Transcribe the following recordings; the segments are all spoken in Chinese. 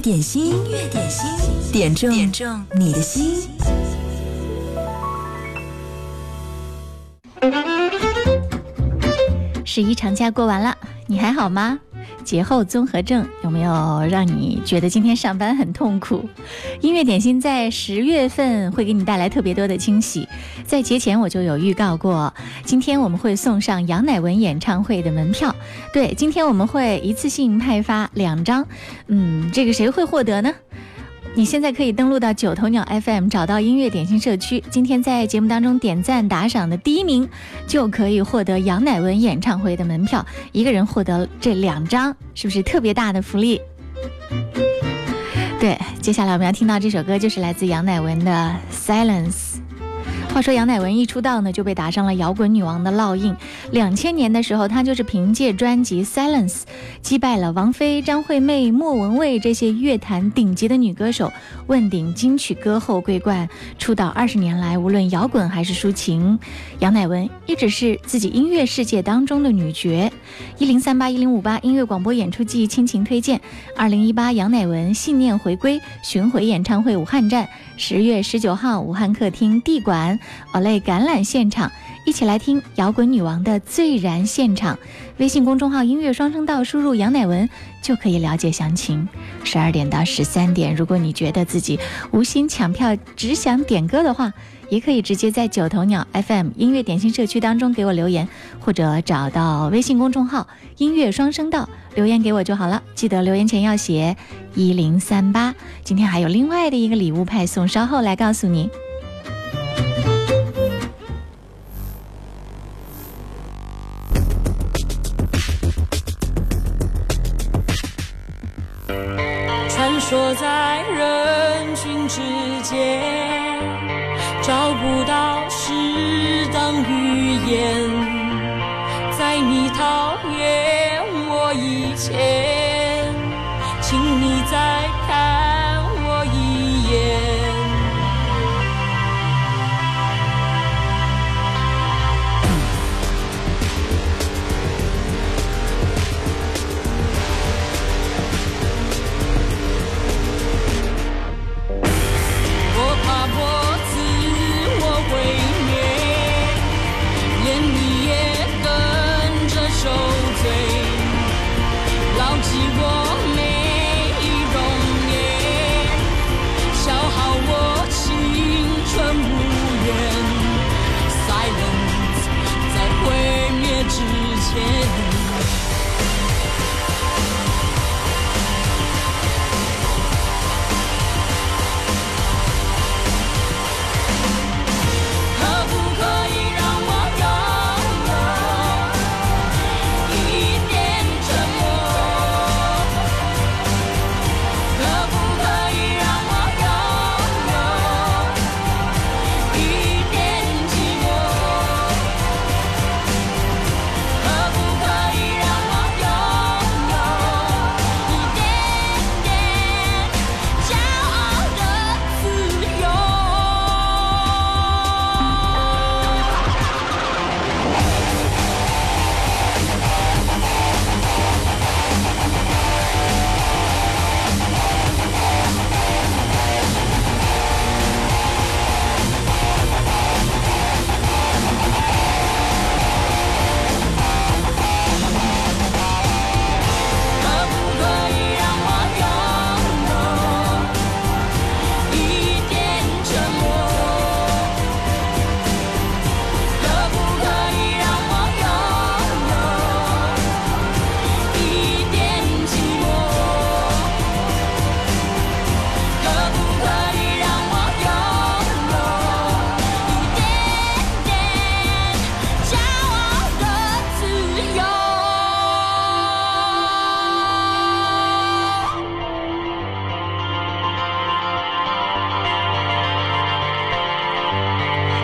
乐点心，音乐点心，点中点中你的心。十一长假过完了，你还好吗？节后综合症有没有让你觉得今天上班很痛苦？音乐点心在十月份会给你带来特别多的惊喜，在节前我就有预告过，今天我们会送上杨乃文演唱会的门票。对，今天我们会一次性派发两张，嗯，这个谁会获得呢？你现在可以登录到九头鸟 FM，找到音乐点心社区。今天在节目当中点赞打赏的第一名，就可以获得杨乃文演唱会的门票，一个人获得这两张，是不是特别大的福利？对，接下来我们要听到这首歌，就是来自杨乃文的《Silence》。话说杨乃文一出道呢，就被打上了摇滚女王的烙印。两千年的时候，她就是凭借专辑《Silence》击败了王菲、张惠妹、莫文蔚这些乐坛顶级的女歌手，问鼎金曲歌后桂冠。出道二十年来，无论摇滚还是抒情，杨乃文一直是自己音乐世界当中的女角。一零三八一零五八音乐广播演出季亲情推荐：二零一八杨乃文信念回归巡回演唱会武汉站，十月十九号武汉客厅地馆。Olay 橄榄现场，一起来听摇滚女王的最燃现场。微信公众号音乐双声道，输入杨乃文就可以了解详情。十二点到十三点，如果你觉得自己无心抢票，只想点歌的话，也可以直接在九头鸟 FM 音乐点心社区当中给我留言，或者找到微信公众号音乐双声道留言给我就好了。记得留言前要写一零三八。今天还有另外的一个礼物派送，稍后来告诉你。在你讨厌我以前，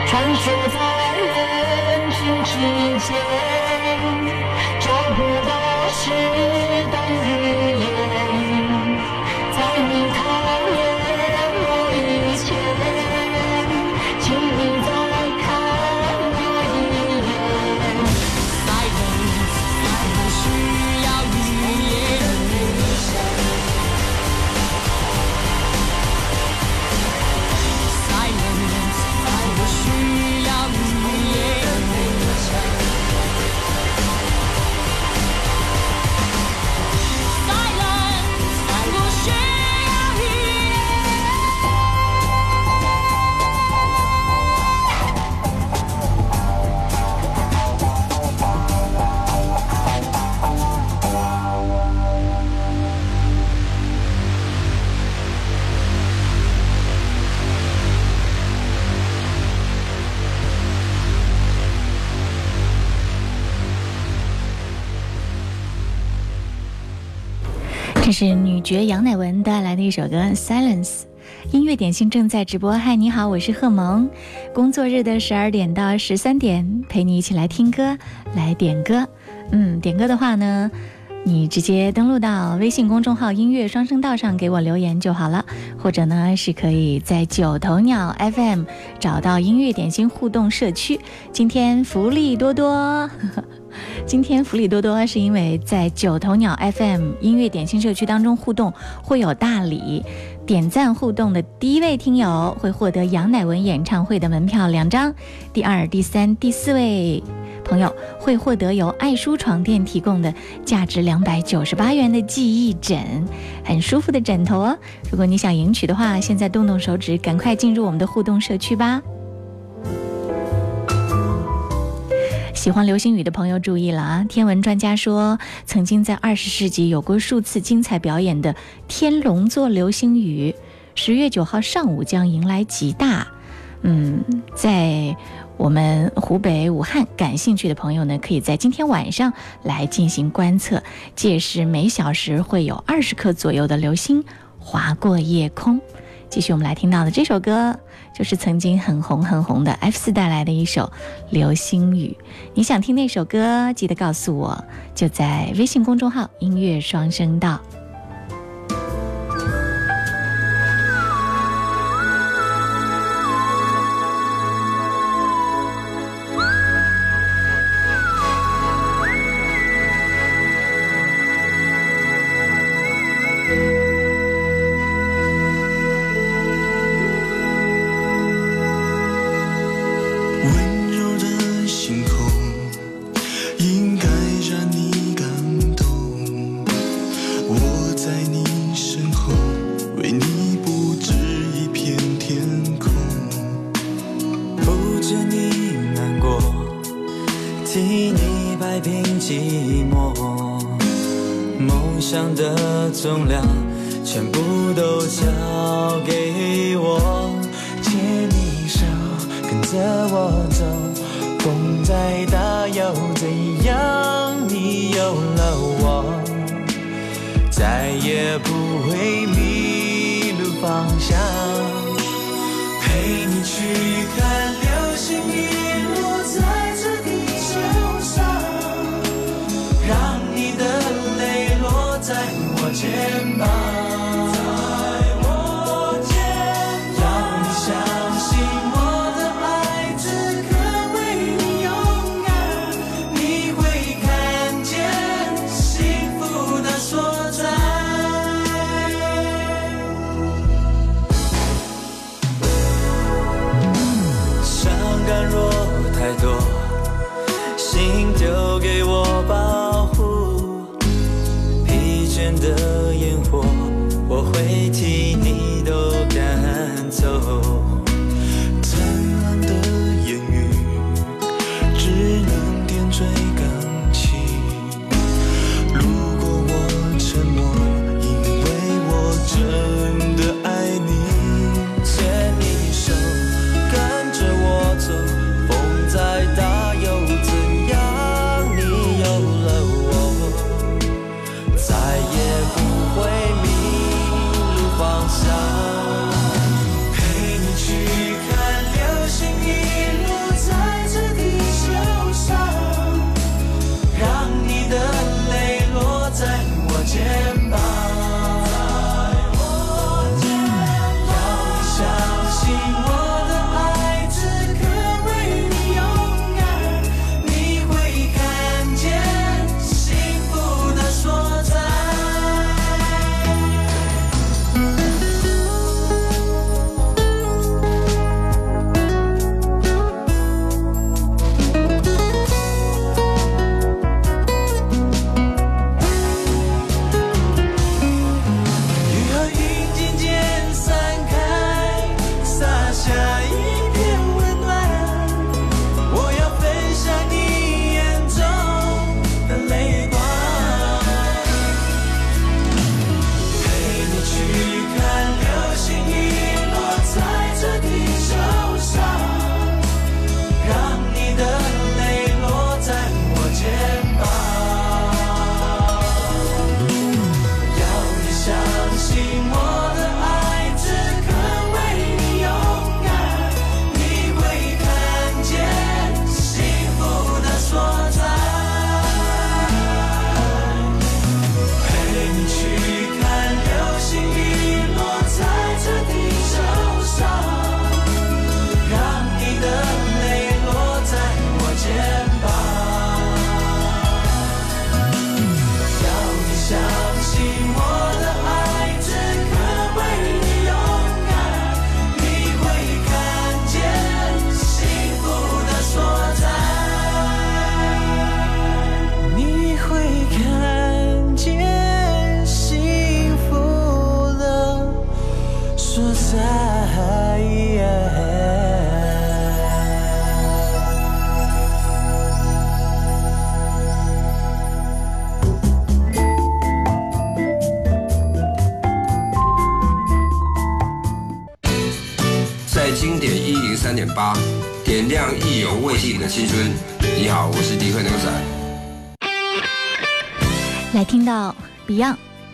穿梭在人群之间，找不到适当语言。是女爵杨乃文带来的一首歌《Silence》，音乐点心正在直播。嗨，你好，我是贺萌。工作日的十二点到十三点，陪你一起来听歌，来点歌。嗯，点歌的话呢，你直接登录到微信公众号“音乐双声道”上给我留言就好了，或者呢是可以在九头鸟 FM 找到音乐点心互动社区。今天福利多多。今天福利多多，是因为在九头鸟 FM 音乐点心社区当中互动会有大礼，点赞互动的第一位听友会获得杨乃文演唱会的门票两张，第二、第三、第四位朋友会获得由爱舒床垫提供的价值两百九十八元的记忆枕，很舒服的枕头哦。如果你想赢取的话，现在动动手指，赶快进入我们的互动社区吧。喜欢流星雨的朋友注意了啊！天文专家说，曾经在二十世纪有过数次精彩表演的天龙座流星雨，十月九号上午将迎来极大。嗯，在我们湖北武汉感兴趣的朋友呢，可以在今天晚上来进行观测，届时每小时会有二十颗左右的流星划过夜空。继续，我们来听到的这首歌。就是曾经很红很红的 F 四带来的一首《流星雨》，你想听那首歌，记得告诉我，就在微信公众号“音乐双声道”。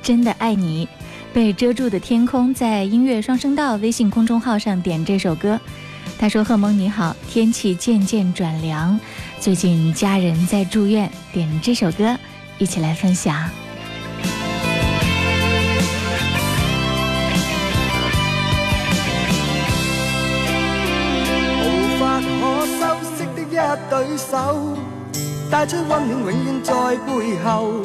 真的爱你，被遮住的天空，在音乐双声道微信公众号上点这首歌。他说：“贺蒙你好，天气渐渐转凉，最近家人在住院，点这首歌，一起来分享。”无法可修饰的一对手，带出温暖，永远在背后。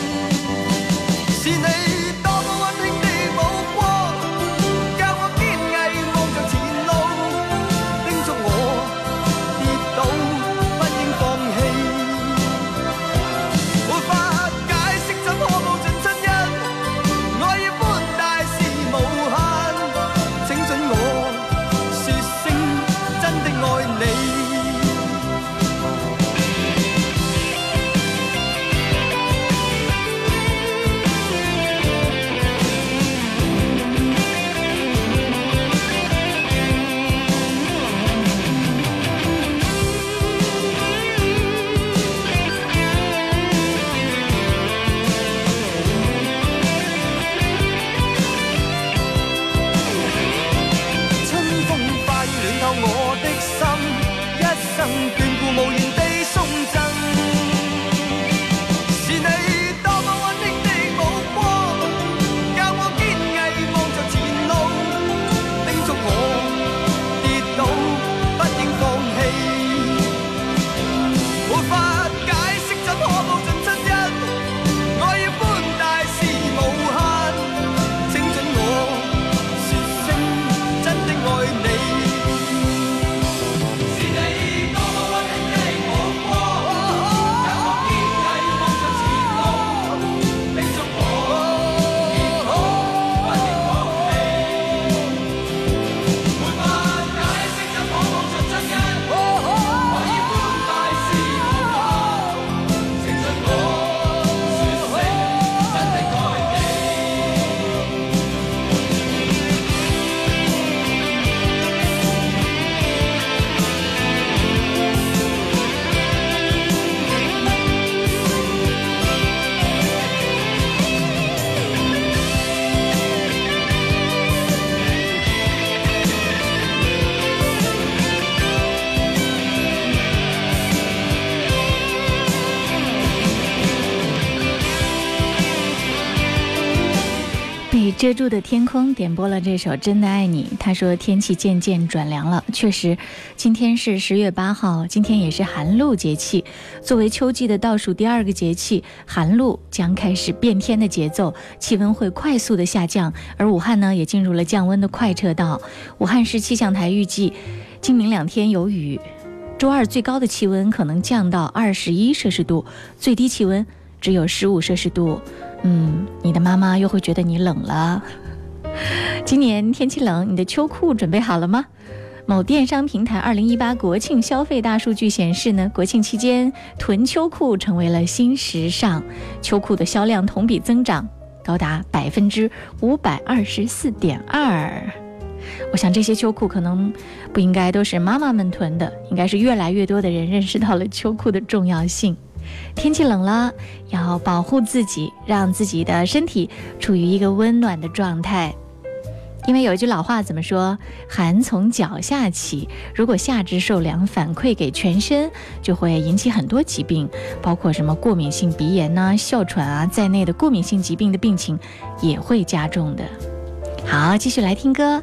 是你遮住的天空点播了这首《真的爱你》。他说天气渐渐转凉了，确实，今天是十月八号，今天也是寒露节气。作为秋季的倒数第二个节气，寒露将开始变天的节奏，气温会快速的下降，而武汉呢也进入了降温的快车道。武汉市气象台预计，今明两天有雨，周二最高的气温可能降到二十一摄氏度，最低气温只有十五摄氏度。嗯，你的妈妈又会觉得你冷了。今年天气冷，你的秋裤准备好了吗？某电商平台二零一八国庆消费大数据显示呢，国庆期间囤秋裤成为了新时尚，秋裤的销量同比增长高达百分之五百二十四点二。我想这些秋裤可能不应该都是妈妈们囤的，应该是越来越多的人认识到了秋裤的重要性。天气冷了，要保护自己，让自己的身体处于一个温暖的状态。因为有一句老话怎么说？寒从脚下起。如果下肢受凉反馈给全身，就会引起很多疾病，包括什么过敏性鼻炎呐、哮喘啊在内的过敏性疾病的病情也会加重的。好，继续来听歌。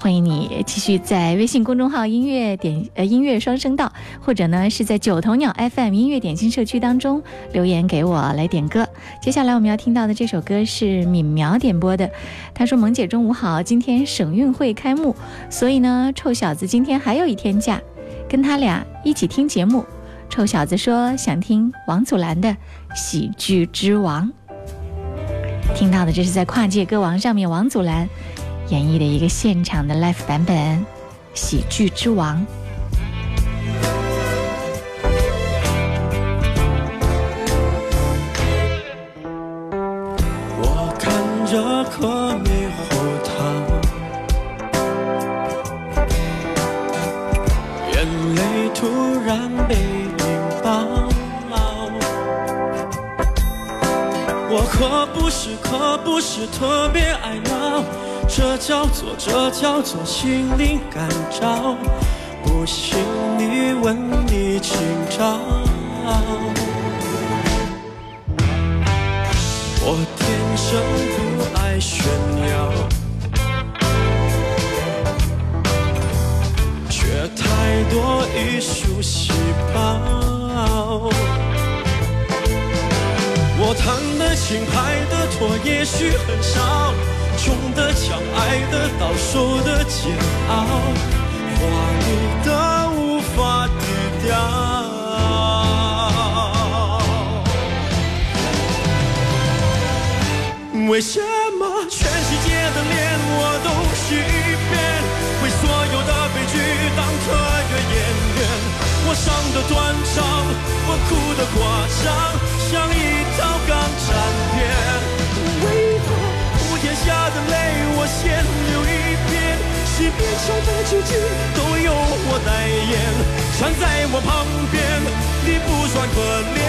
欢迎你继续在微信公众号“音乐点呃音乐双声道”，或者呢是在九头鸟 FM 音乐点心社区当中留言给我来点歌。接下来我们要听到的这首歌是敏苗点播的，他说：“萌姐中午好，今天省运会开幕，所以呢臭小子今天还有一天假，跟他俩一起听节目。”臭小子说想听王祖蓝的《喜剧之王》，听到的这是在跨界歌王上面王祖蓝。演绎的一个现场的 live 版本，《喜剧之王》。我看着颗猕猴桃，眼泪突然被引爆。我可不是，可不是特别爱你。这叫做，这叫做心灵感召。不信你问你今朝。我天生不爱炫耀，却太多艺术细胞。我弹的琴，拍的拖，也许很少。穷的强，爱的到，受的煎熬，华丽的无法低调。为什么全世界的脸我都试一遍？为所有的悲剧当特约演员？我伤的断肠，我哭的夸张，像一套港产片。下的泪，我先流一遍。十遍伤悲之剧，都由我代言。站在我旁边，你不算可怜，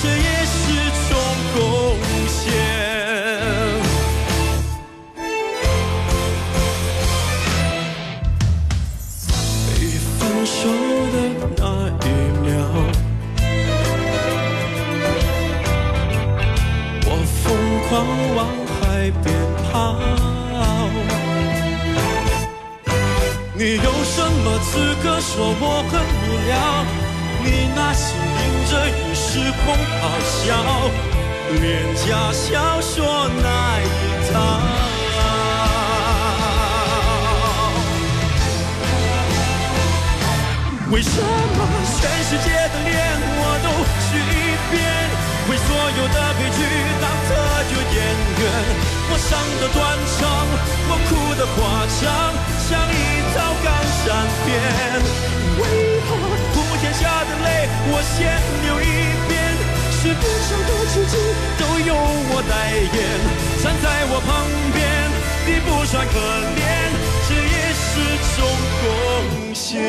这也是种贡献。被分手的那一秒，我疯狂往。海边好，你有什么资格说我很无聊？你那些淋着雨时空咆哮，廉价小说那一套。为什么全世界的脸我都去一遍？为所有的悲剧当特约演员？我伤的断肠，我哭的夸张，像一套港产片。为何普天下的泪我先流一遍？世界上的奇迹都由我代言。站在我旁边，你不算可怜，这也是种贡献。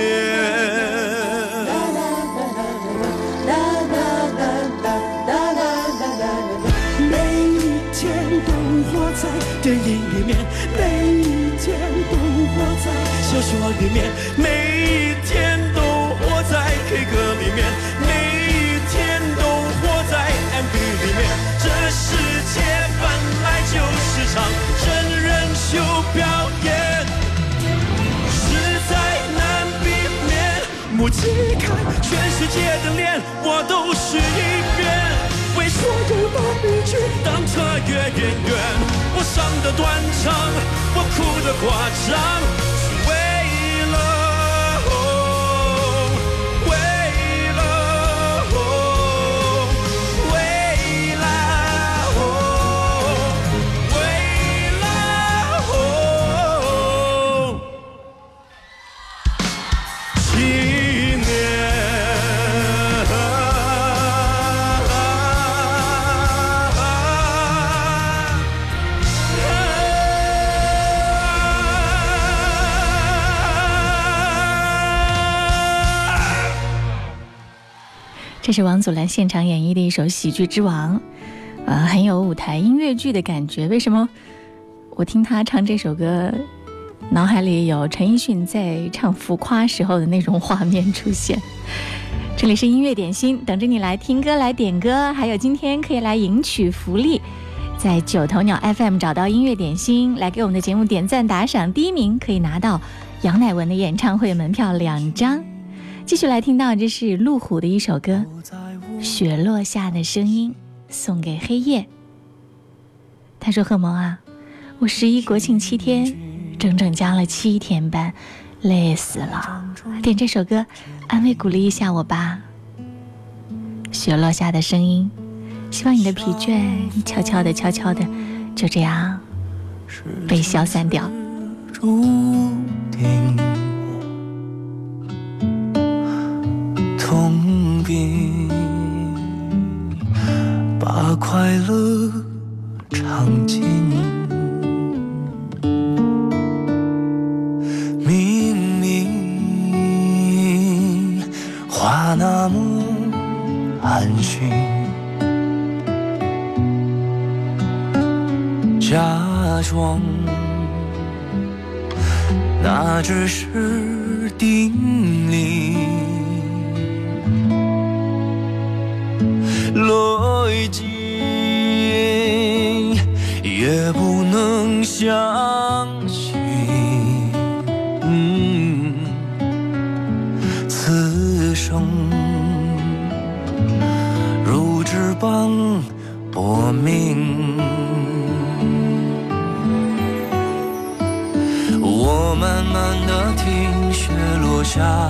活在电影里面，每一天都活在小说里面，每一天都活在 K 歌里面，每一天都活在 MV 里面。这世界本来就是场真人秀表演，实在难避免。目击看全世界的脸，我都试一遍。为所有的悲剧当特约演员。我伤得断肠，我哭得夸张。这是王祖蓝现场演绎的一首《喜剧之王》，呃，很有舞台音乐剧的感觉。为什么我听他唱这首歌，脑海里有陈奕迅在唱《浮夸》时候的那种画面出现？这里是音乐点心，等着你来听歌、来点歌，还有今天可以来赢取福利，在九头鸟 FM 找到音乐点心，来给我们的节目点赞打赏，第一名可以拿到杨乃文的演唱会门票两张。继续来听到，这是路虎的一首歌《雪落下的声音》，送给黑夜。他说：“贺萌啊，我十一国庆七天，整整加了七天班，累死了。点这首歌，安慰鼓励一下我吧。雪落下的声音，希望你的疲倦悄悄的、悄悄的，就这样被消散掉。”注定。痛并把快乐尝尽。明明话那么安心，假装那只是定理。逻辑也不能相信，嗯，此生如纸般薄命。我慢慢的听雪落下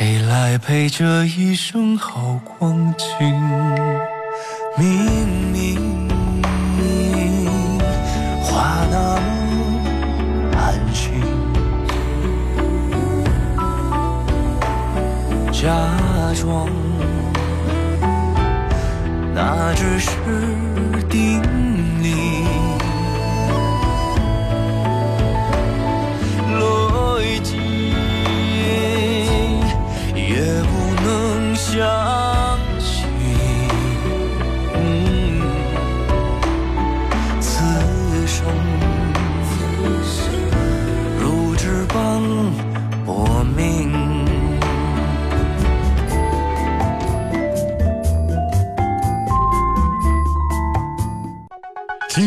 谁来陪这一生好光景？明明话那么安心，假装那只是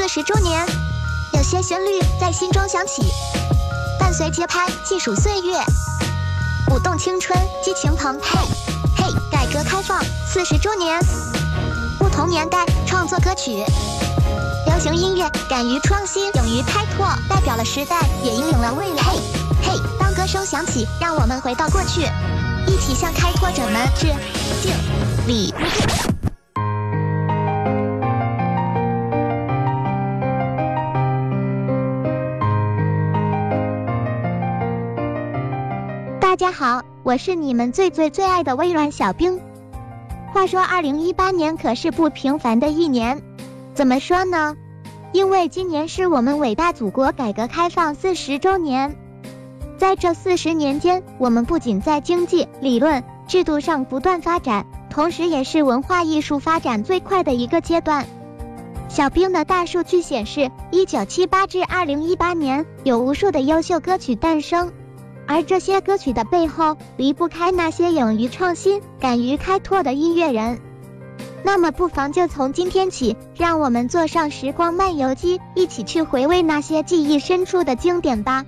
四十周年，有些旋律在心中响起，伴随节拍细数岁月，舞动青春，激情澎湃。嘿，改革开放四十周年，不同年代创作歌曲，流行音乐敢于创新，勇于开拓，代表了时代，也引领了未来。嘿，当歌声响起，让我们回到过去，一起向开拓者们致敬礼。大家好，我是你们最最最爱的微软小冰。话说，二零一八年可是不平凡的一年，怎么说呢？因为今年是我们伟大祖国改革开放四十周年。在这四十年间，我们不仅在经济、理论、制度上不断发展，同时也是文化艺术发展最快的一个阶段。小兵的大数据显示，一九七八至二零一八年，有无数的优秀歌曲诞生，而这些歌曲的背后，离不开那些勇于创新、敢于开拓的音乐人。那么，不妨就从今天起，让我们坐上时光漫游机，一起去回味那些记忆深处的经典吧。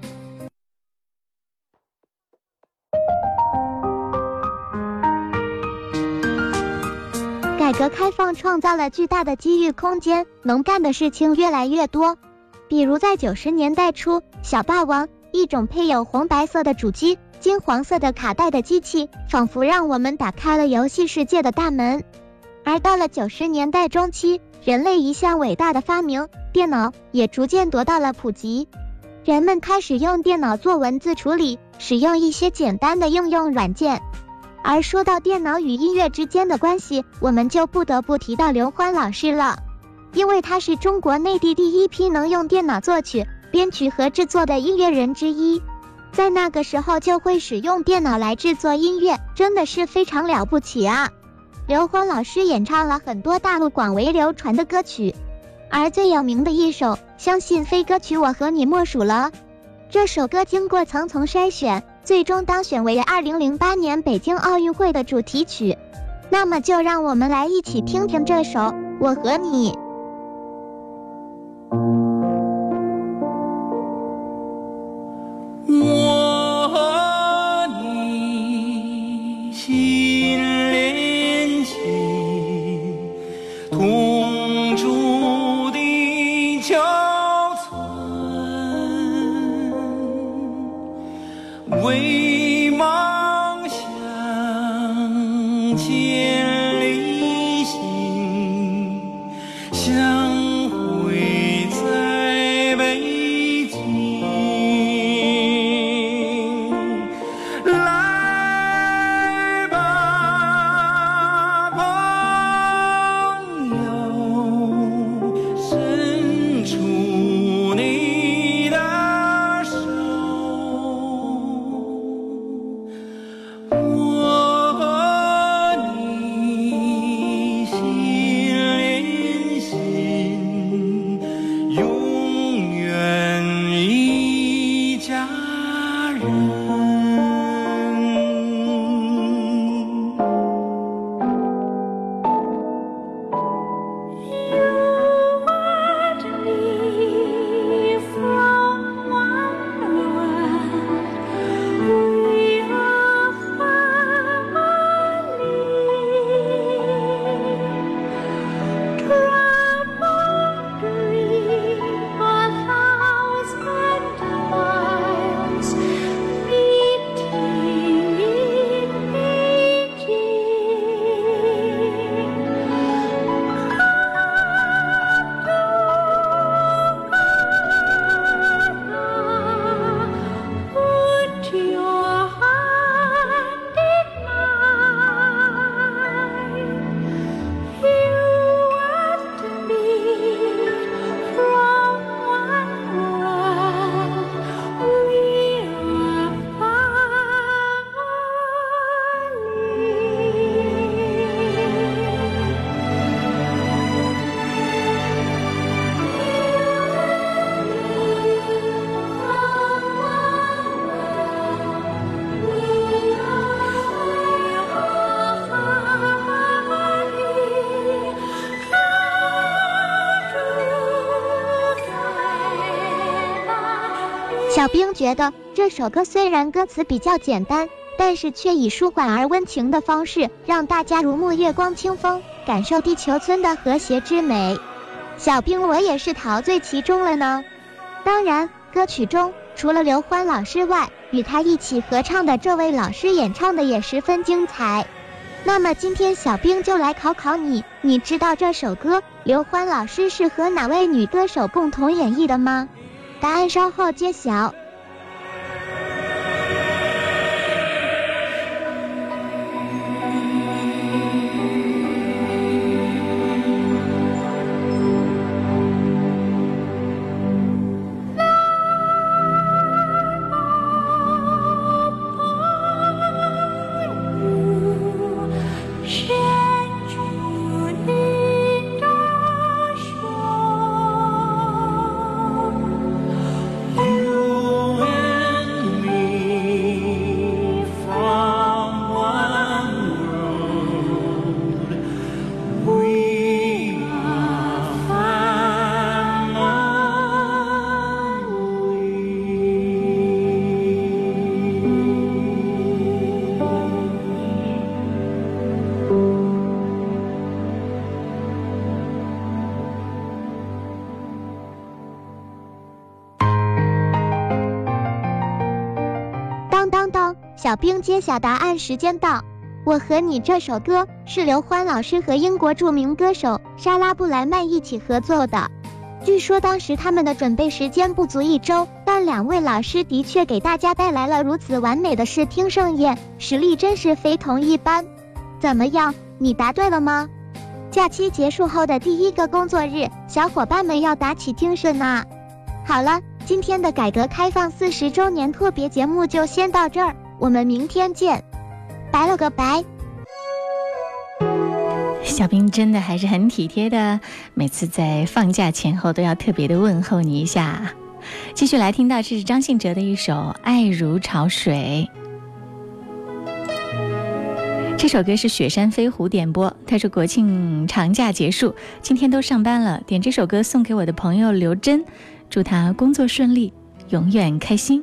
改革开放创造了巨大的机遇空间，能干的事情越来越多。比如在九十年代初，小霸王一种配有红白色的主机、金黄色的卡带的机器，仿佛让我们打开了游戏世界的大门。而到了九十年代中期，人类一项伟大的发明——电脑，也逐渐得到了普及。人们开始用电脑做文字处理，使用一些简单的应用软件。而说到电脑与音乐之间的关系，我们就不得不提到刘欢老师了，因为他是中国内地第一批能用电脑作曲、编曲和制作的音乐人之一。在那个时候就会使用电脑来制作音乐，真的是非常了不起啊！刘欢老师演唱了很多大陆广为流传的歌曲，而最有名的一首，相信非歌曲我和你莫属了。这首歌经过层层筛选，最终当选为二零零八年北京奥运会的主题曲。那么就让我们来一起听听这首《我和你》。为冰觉得这首歌虽然歌词比较简单，但是却以舒缓而温情的方式，让大家如沐月光清风，感受地球村的和谐之美。小冰我也是陶醉其中了呢。当然，歌曲中除了刘欢老师外，与他一起合唱的这位老师演唱的也十分精彩。那么今天小兵就来考考你，你知道这首歌刘欢老师是和哪位女歌手共同演绎的吗？答案稍后揭晓。小兵揭晓答案时间到。我和你这首歌是刘欢老师和英国著名歌手莎拉布莱曼一起合作的。据说当时他们的准备时间不足一周，但两位老师的确给大家带来了如此完美的视听盛宴，实力真是非同一般。怎么样，你答对了吗？假期结束后的第一个工作日，小伙伴们要打起精神呐！好了，今天的改革开放四十周年特别节目就先到这儿，我们明天见，拜了个拜。小兵真的还是很体贴的，每次在放假前后都要特别的问候你一下。继续来听到，这是张信哲的一首《爱如潮水》。这首歌是雪山飞狐点播，他说国庆长假结束，今天都上班了，点这首歌送给我的朋友刘真，祝他工作顺利，永远开心。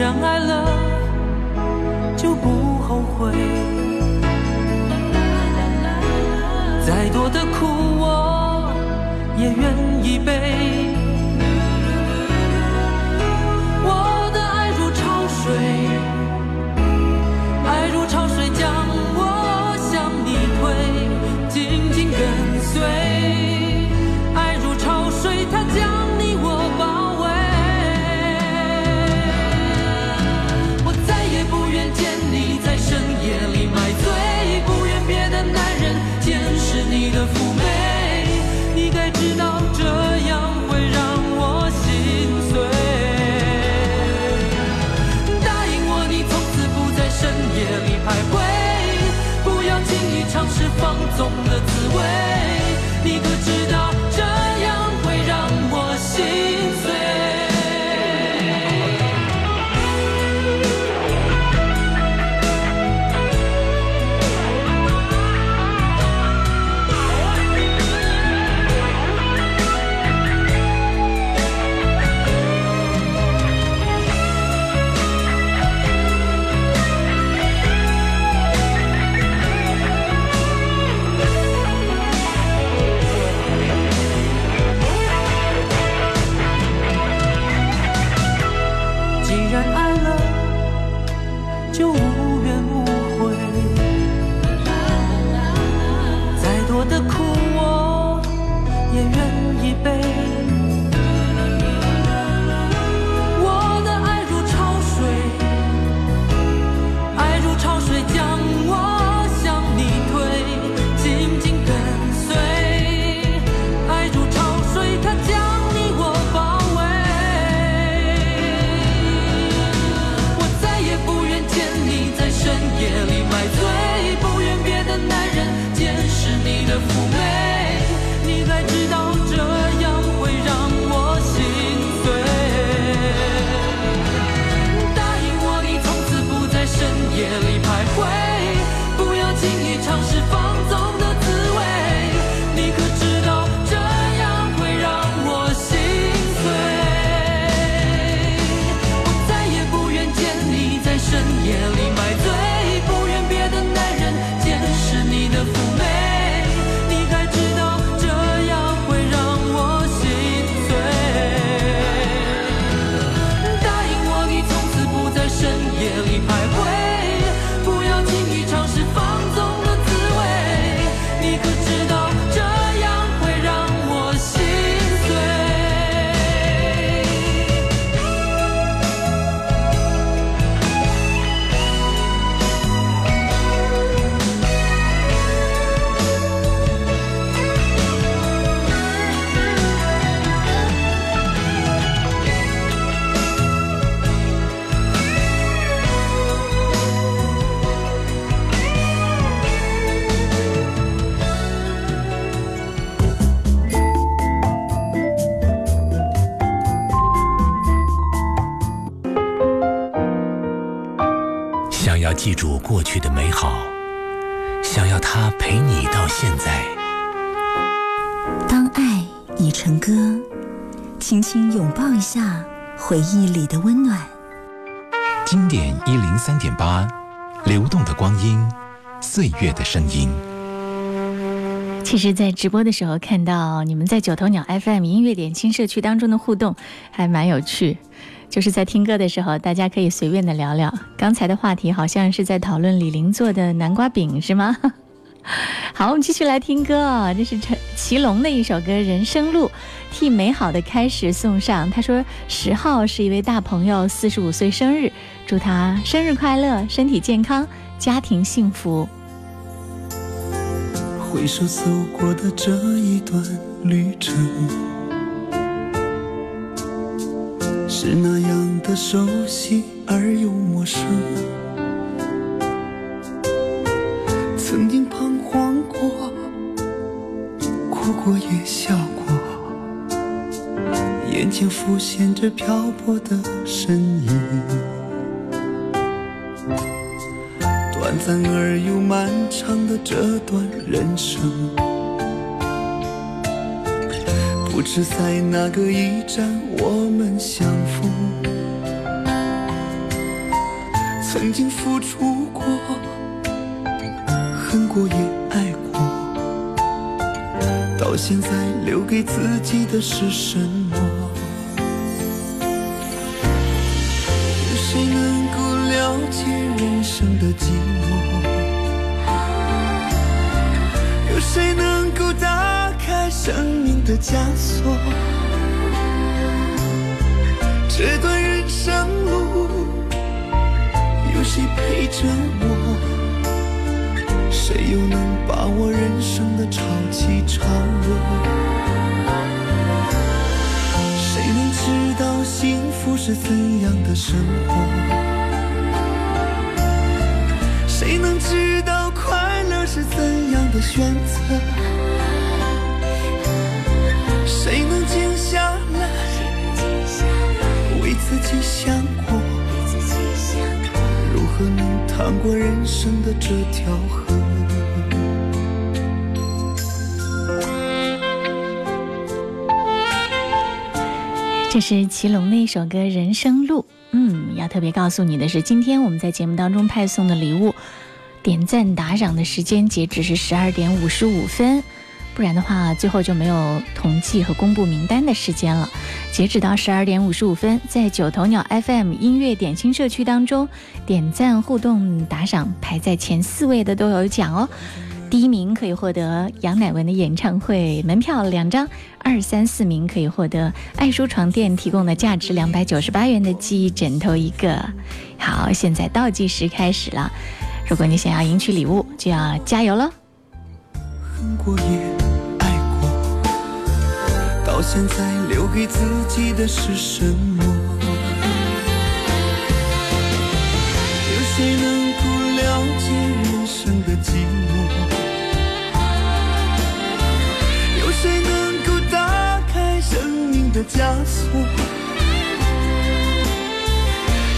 然爱了，就不后悔。再多的苦，我也愿意背。识你去的美好，想要它陪你到现在。当爱已成歌，轻轻拥抱一下回忆里的温暖。经典一零三点八，流动的光阴，岁月的声音。其实，在直播的时候看到你们在九头鸟 FM 音乐点心社区当中的互动，还蛮有趣。就是在听歌的时候，大家可以随便的聊聊。刚才的话题好像是在讨论李玲做的南瓜饼，是吗？好，我们继续来听歌啊！这是陈祁隆的一首歌《人生路》，替美好的开始送上。他说十号是一位大朋友四十五岁生日，祝他生日快乐，身体健康，家庭幸福。回首走过的这一段旅程。是那样的熟悉而又陌生，曾经彷徨过，哭过也笑过，眼前浮现着漂泊的身影，短暂而又漫长的这段人生。不知在哪个驿站我们相逢，曾经付出过，恨过也爱过，到现在留给自己的是什么？有谁能够了解人生的寂寞？有谁能够打开生命的枷锁？这段人生路，有谁陪着我？谁又能把握人生的潮起潮落？谁能知道幸福是怎样的生活？谁能知道快乐是怎样的选择？谁能静下来为自己想过？如何能趟过人生的这条河？这是祁隆的一首歌《人生路》。嗯，要特别告诉你的是，今天我们在节目当中派送的礼物，点赞打赏的时间截止是十二点五十五分，不然的话，最后就没有统计和公布名单的时间了。截止到十二点五十五分，在九头鸟 FM 音乐点心社区当中，点赞互动打赏排在前四位的都有奖哦。第一名可以获得杨乃文的演唱会门票两张，二三四名可以获得爱舒床垫提供的价值两百九十八元的记忆枕头一个。好，现在倒计时开始了，如果你想要赢取礼物，就要加油了。恨过也爱过，到现在留给自己的是什么？有谁能够了解人生的寂寞？有谁能够打开生命的枷锁？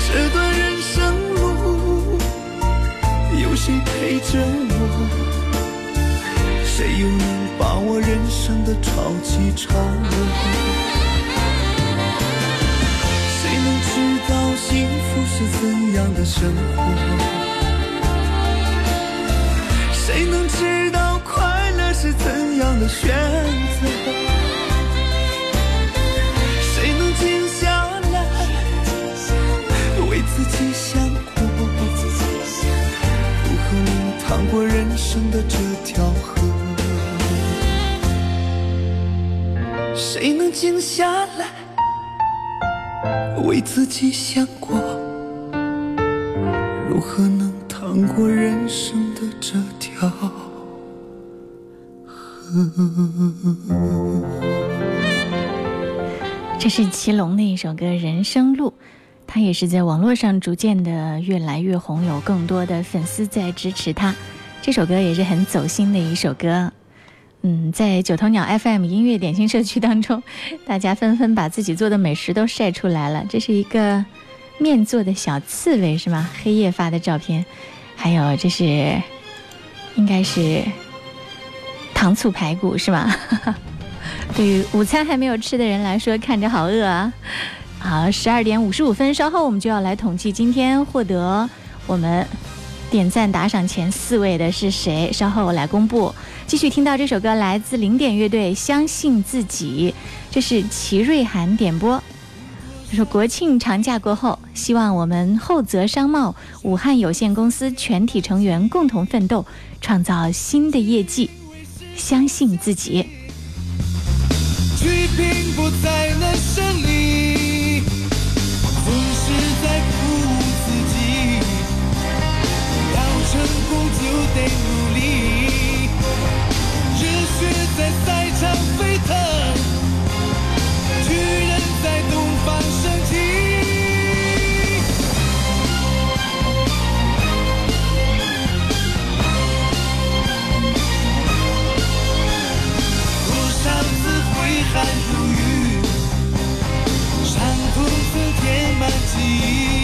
这段人生路，有谁陪着我？谁又能把握人生的潮起潮落？谁能知道幸福是怎样的生活？谁能知道快乐是怎样的选择？谁能静下来为自己想过？如何能趟过人生的这谁能静下来为自己想过？如何能趟过人生的这条河？这是祁隆的一首歌《人生路》，他也是在网络上逐渐的越来越红，有更多的粉丝在支持他。这首歌也是很走心的一首歌。嗯，在九头鸟 FM 音乐点心社区当中，大家纷纷把自己做的美食都晒出来了。这是一个面做的小刺猬是吗？黑夜发的照片，还有这是应该是糖醋排骨是吗？对于午餐还没有吃的人来说，看着好饿啊！好，十二点五十五分，稍后我们就要来统计今天获得我们点赞打赏前四位的是谁，稍后我来公布。继续听到这首歌，来自零点乐队《相信自己》，这是齐瑞涵点播。他说：“国庆长假过后，希望我们厚泽商贸武汉有限公司全体成员共同奋斗，创造新的业绩。相信自己。”去拼不再能胜利，总是在成功就得努力，热血在赛场沸腾，巨人在东方升起。多少次挥汗如雨，伤痛曾填满记忆，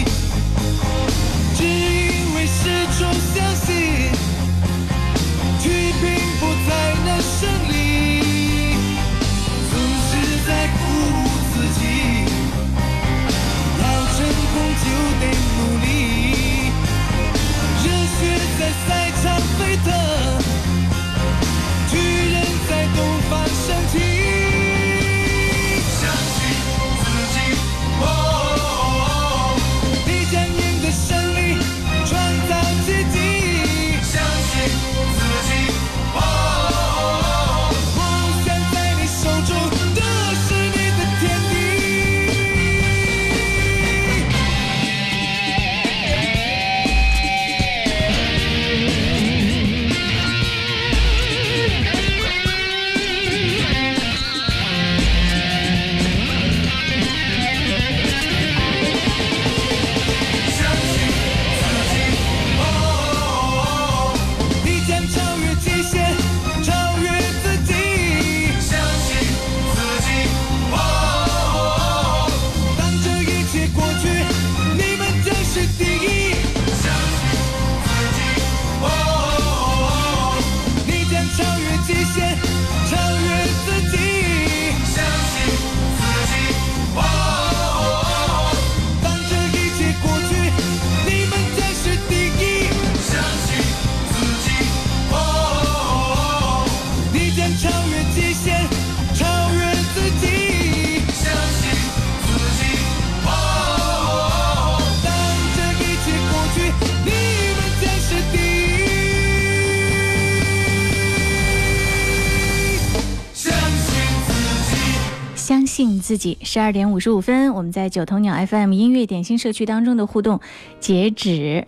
信自己。十二点五十五分，我们在九头鸟 FM 音乐点心社区当中的互动截止。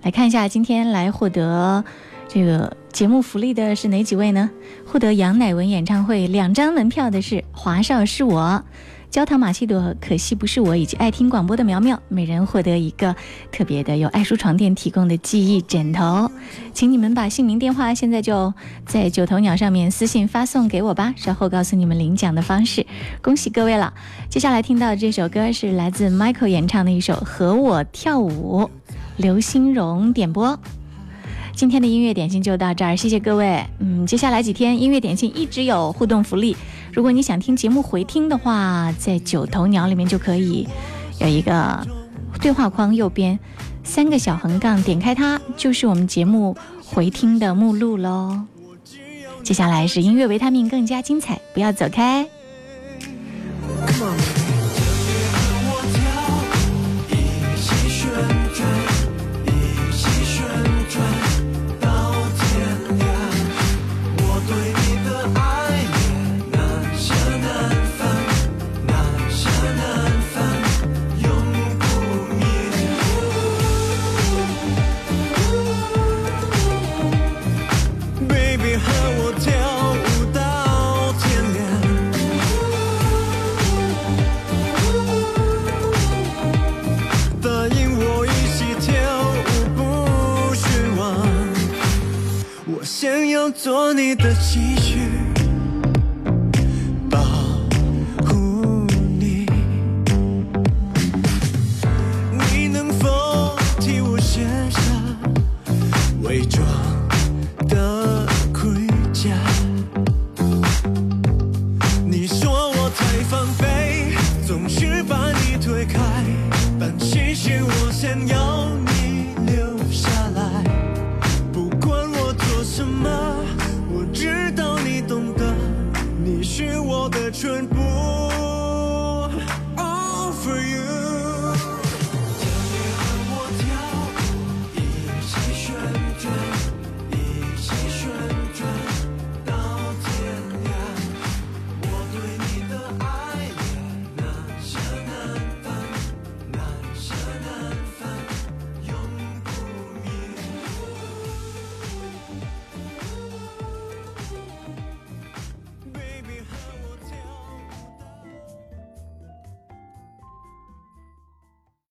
来看一下，今天来获得这个节目福利的是哪几位呢？获得杨乃文演唱会两张门票的是华少是我。焦糖玛奇朵，可惜不是我，以及爱听广播的苗苗，每人获得一个特别的由爱舒床垫提供的记忆枕头，请你们把姓名、电话现在就在九头鸟上面私信发送给我吧，稍后告诉你们领奖的方式。恭喜各位了！接下来听到的这首歌是来自 Michael 演唱的一首《和我跳舞》，刘欣荣点播。今天的音乐点心就到这儿，谢谢各位。嗯，接下来几天音乐点心一直有互动福利，如果你想听节目回听的话，在九头鸟里面就可以有一个对话框右边三个小横杠，点开它就是我们节目回听的目录喽。接下来是音乐维他命更加精彩，不要走开。一